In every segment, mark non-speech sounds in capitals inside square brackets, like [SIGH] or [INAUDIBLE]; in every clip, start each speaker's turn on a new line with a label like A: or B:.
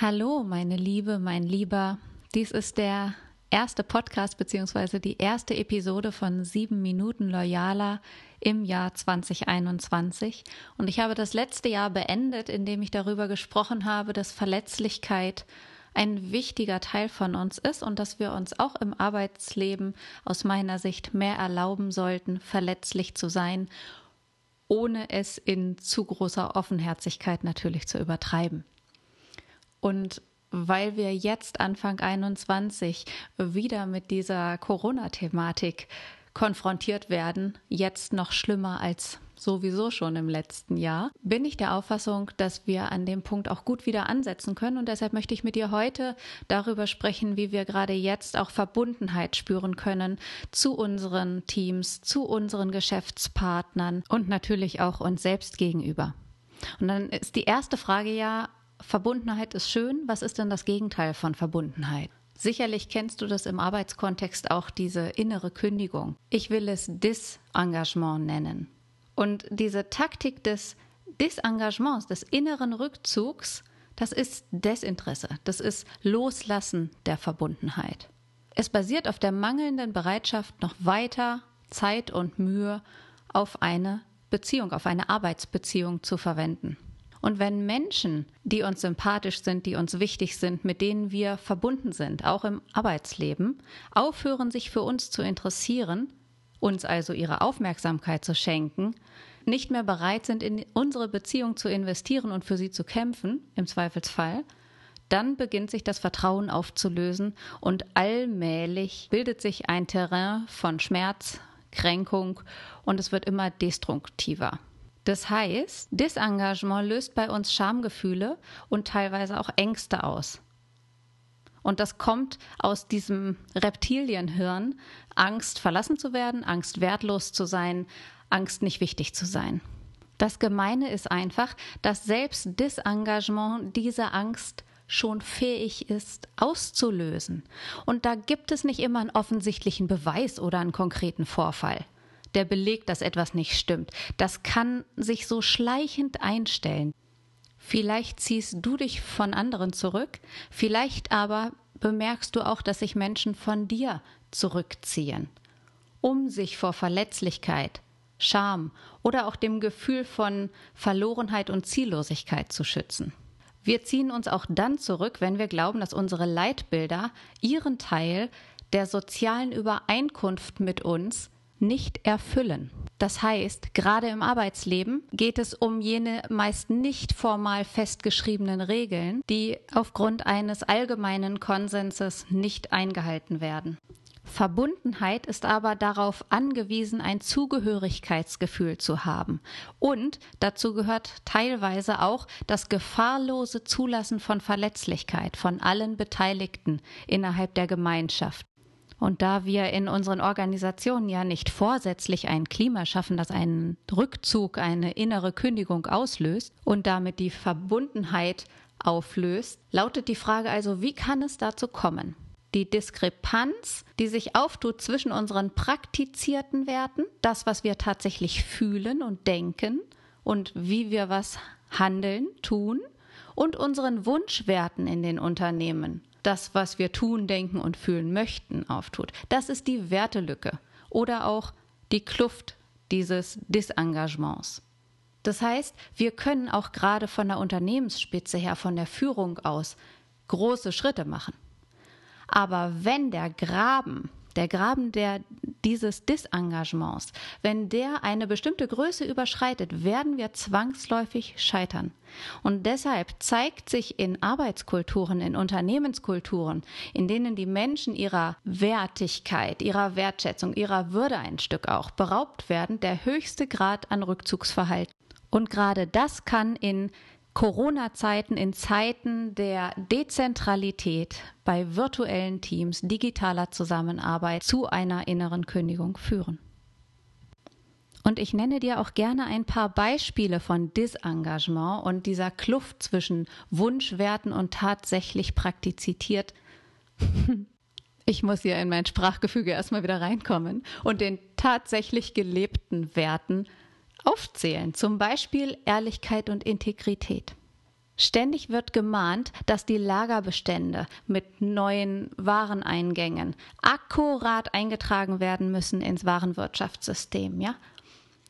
A: Hallo, meine Liebe, mein Lieber. Dies ist der erste Podcast beziehungsweise die erste Episode von sieben Minuten Loyaler im Jahr 2021. Und ich habe das letzte Jahr beendet, indem ich darüber gesprochen habe, dass Verletzlichkeit ein wichtiger Teil von uns ist und dass wir uns auch im Arbeitsleben aus meiner Sicht mehr erlauben sollten, verletzlich zu sein, ohne es in zu großer Offenherzigkeit natürlich zu übertreiben. Und weil wir jetzt Anfang 21 wieder mit dieser Corona-Thematik konfrontiert werden, jetzt noch schlimmer als sowieso schon im letzten Jahr, bin ich der Auffassung, dass wir an dem Punkt auch gut wieder ansetzen können. Und deshalb möchte ich mit dir heute darüber sprechen, wie wir gerade jetzt auch Verbundenheit spüren können zu unseren Teams, zu unseren Geschäftspartnern und natürlich auch uns selbst gegenüber. Und dann ist die erste Frage ja, Verbundenheit ist schön. Was ist denn das Gegenteil von Verbundenheit? Sicherlich kennst du das im Arbeitskontext auch, diese innere Kündigung. Ich will es Disengagement nennen. Und diese Taktik des Disengagements, des inneren Rückzugs, das ist Desinteresse, das ist Loslassen der Verbundenheit. Es basiert auf der mangelnden Bereitschaft, noch weiter Zeit und Mühe auf eine Beziehung, auf eine Arbeitsbeziehung zu verwenden. Und wenn Menschen, die uns sympathisch sind, die uns wichtig sind, mit denen wir verbunden sind, auch im Arbeitsleben, aufhören, sich für uns zu interessieren, uns also ihre Aufmerksamkeit zu schenken, nicht mehr bereit sind, in unsere Beziehung zu investieren und für sie zu kämpfen, im Zweifelsfall, dann beginnt sich das Vertrauen aufzulösen und allmählich bildet sich ein Terrain von Schmerz, Kränkung und es wird immer destruktiver. Das heißt, Disengagement löst bei uns Schamgefühle und teilweise auch Ängste aus. Und das kommt aus diesem Reptilienhirn, Angst verlassen zu werden, Angst wertlos zu sein, Angst nicht wichtig zu sein. Das Gemeine ist einfach, dass selbst Disengagement diese Angst schon fähig ist auszulösen. Und da gibt es nicht immer einen offensichtlichen Beweis oder einen konkreten Vorfall der belegt, dass etwas nicht stimmt. Das kann sich so schleichend einstellen. Vielleicht ziehst du dich von anderen zurück, vielleicht aber bemerkst du auch, dass sich Menschen von dir zurückziehen, um sich vor Verletzlichkeit, Scham oder auch dem Gefühl von Verlorenheit und Ziellosigkeit zu schützen. Wir ziehen uns auch dann zurück, wenn wir glauben, dass unsere Leitbilder ihren Teil der sozialen Übereinkunft mit uns nicht erfüllen. Das heißt, gerade im Arbeitsleben geht es um jene meist nicht formal festgeschriebenen Regeln, die aufgrund eines allgemeinen Konsenses nicht eingehalten werden. Verbundenheit ist aber darauf angewiesen, ein Zugehörigkeitsgefühl zu haben. Und dazu gehört teilweise auch das gefahrlose Zulassen von Verletzlichkeit von allen Beteiligten innerhalb der Gemeinschaft. Und da wir in unseren Organisationen ja nicht vorsätzlich ein Klima schaffen, das einen Rückzug, eine innere Kündigung auslöst und damit die Verbundenheit auflöst, lautet die Frage also, wie kann es dazu kommen? Die Diskrepanz, die sich auftut zwischen unseren praktizierten Werten, das, was wir tatsächlich fühlen und denken und wie wir was handeln, tun, und unseren Wunschwerten in den Unternehmen, das, was wir tun, denken und fühlen möchten, auftut. Das ist die Wertelücke oder auch die Kluft dieses Disengagements. Das heißt, wir können auch gerade von der Unternehmensspitze her, von der Führung aus, große Schritte machen. Aber wenn der Graben der Graben der, dieses Disengagements, wenn der eine bestimmte Größe überschreitet, werden wir zwangsläufig scheitern. Und deshalb zeigt sich in Arbeitskulturen, in Unternehmenskulturen, in denen die Menschen ihrer Wertigkeit, ihrer Wertschätzung, ihrer Würde ein Stück auch beraubt werden, der höchste Grad an Rückzugsverhalten. Und gerade das kann in Corona-Zeiten, in Zeiten der Dezentralität bei virtuellen Teams, digitaler Zusammenarbeit zu einer inneren Kündigung führen. Und ich nenne dir auch gerne ein paar Beispiele von Disengagement und dieser Kluft zwischen Wunschwerten und tatsächlich praktiziert. [LAUGHS] Ich muss hier in mein Sprachgefüge erstmal wieder reinkommen und den tatsächlich gelebten Werten aufzählen, zum Beispiel Ehrlichkeit und Integrität. Ständig wird gemahnt, dass die Lagerbestände mit neuen Wareneingängen akkurat eingetragen werden müssen ins Warenwirtschaftssystem, ja?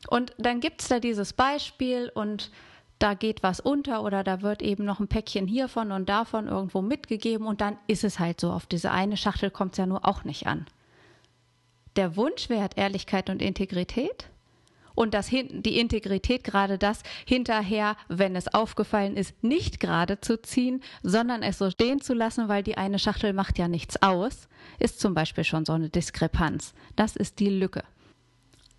A: Und dann gibt es da dieses Beispiel und da geht was unter oder da wird eben noch ein Päckchen hiervon und davon irgendwo mitgegeben und dann ist es halt so. Auf diese eine Schachtel kommt es ja nur auch nicht an. Der Wunschwert Ehrlichkeit und Integrität und das, die Integrität gerade das hinterher, wenn es aufgefallen ist, nicht gerade zu ziehen, sondern es so stehen zu lassen, weil die eine Schachtel macht ja nichts aus, ist zum Beispiel schon so eine Diskrepanz. Das ist die Lücke.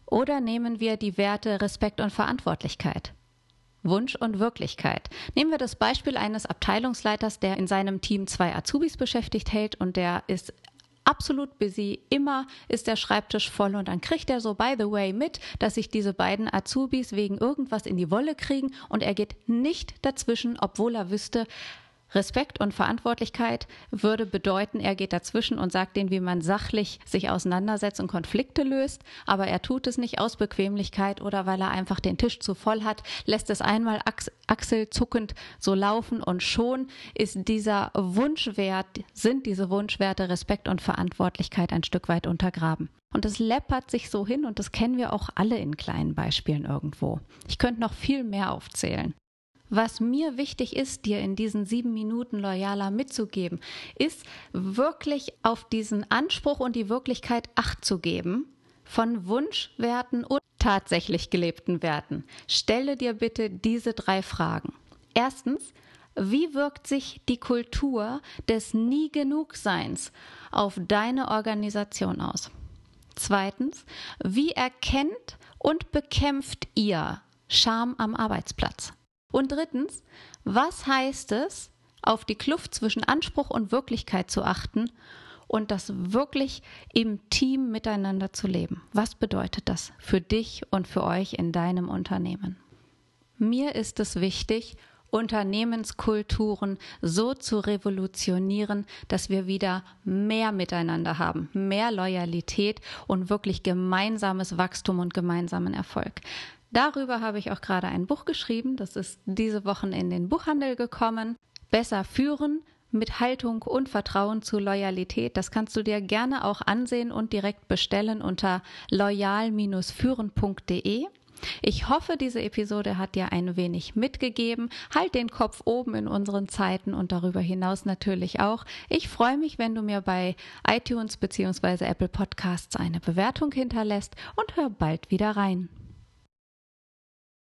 A: Oder nehmen wir die Werte Respekt und Verantwortlichkeit. Wunsch und Wirklichkeit. Nehmen wir das Beispiel eines Abteilungsleiters, der in seinem Team zwei Azubis beschäftigt hält und der ist absolut busy. Immer ist der Schreibtisch voll und dann kriegt er so, by the way, mit, dass sich diese beiden Azubis wegen irgendwas in die Wolle kriegen und er geht nicht dazwischen, obwohl er wüsste, Respekt und Verantwortlichkeit würde bedeuten, er geht dazwischen und sagt denen, wie man sachlich sich auseinandersetzt und Konflikte löst, aber er tut es nicht aus Bequemlichkeit oder weil er einfach den Tisch zu voll hat, lässt es einmal achselzuckend so laufen und schon ist dieser Wunschwert, sind diese Wunschwerte Respekt und Verantwortlichkeit ein Stück weit untergraben. Und es läppert sich so hin und das kennen wir auch alle in kleinen Beispielen irgendwo. Ich könnte noch viel mehr aufzählen. Was mir wichtig ist, dir in diesen sieben Minuten loyaler mitzugeben, ist wirklich auf diesen Anspruch und die Wirklichkeit Acht zu geben von Wunschwerten und tatsächlich gelebten Werten. Stelle dir bitte diese drei Fragen. Erstens, wie wirkt sich die Kultur des Nie genug Seins auf deine Organisation aus? Zweitens, wie erkennt und bekämpft ihr Scham am Arbeitsplatz? Und drittens, was heißt es, auf die Kluft zwischen Anspruch und Wirklichkeit zu achten und das wirklich im Team miteinander zu leben? Was bedeutet das für dich und für euch in deinem Unternehmen? Mir ist es wichtig, Unternehmenskulturen so zu revolutionieren, dass wir wieder mehr miteinander haben, mehr Loyalität und wirklich gemeinsames Wachstum und gemeinsamen Erfolg. Darüber habe ich auch gerade ein Buch geschrieben. Das ist diese Woche in den Buchhandel gekommen. Besser führen mit Haltung und Vertrauen zu Loyalität. Das kannst du dir gerne auch ansehen und direkt bestellen unter loyal-führen.de. Ich hoffe, diese Episode hat dir ein wenig mitgegeben. Halt den Kopf oben in unseren Zeiten und darüber hinaus natürlich auch. Ich freue mich, wenn du mir bei iTunes bzw. Apple Podcasts eine Bewertung hinterlässt und hör bald wieder rein.